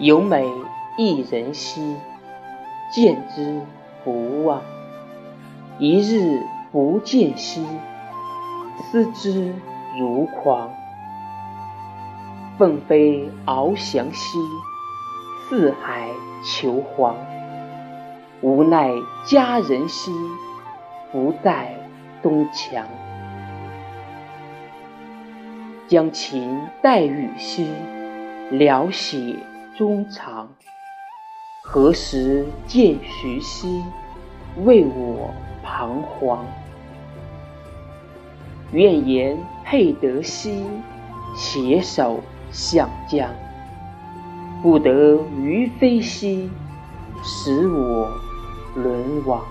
有美一人兮，见之不忘；一日不见兮，思之如狂。凤飞翱翔兮，四海求凰。无奈佳人兮，不在东墙。将琴代语兮，聊写衷肠。何时见徐兮，为我彷徨。愿言配得兮，携手相将。不得于飞兮，使我沦亡。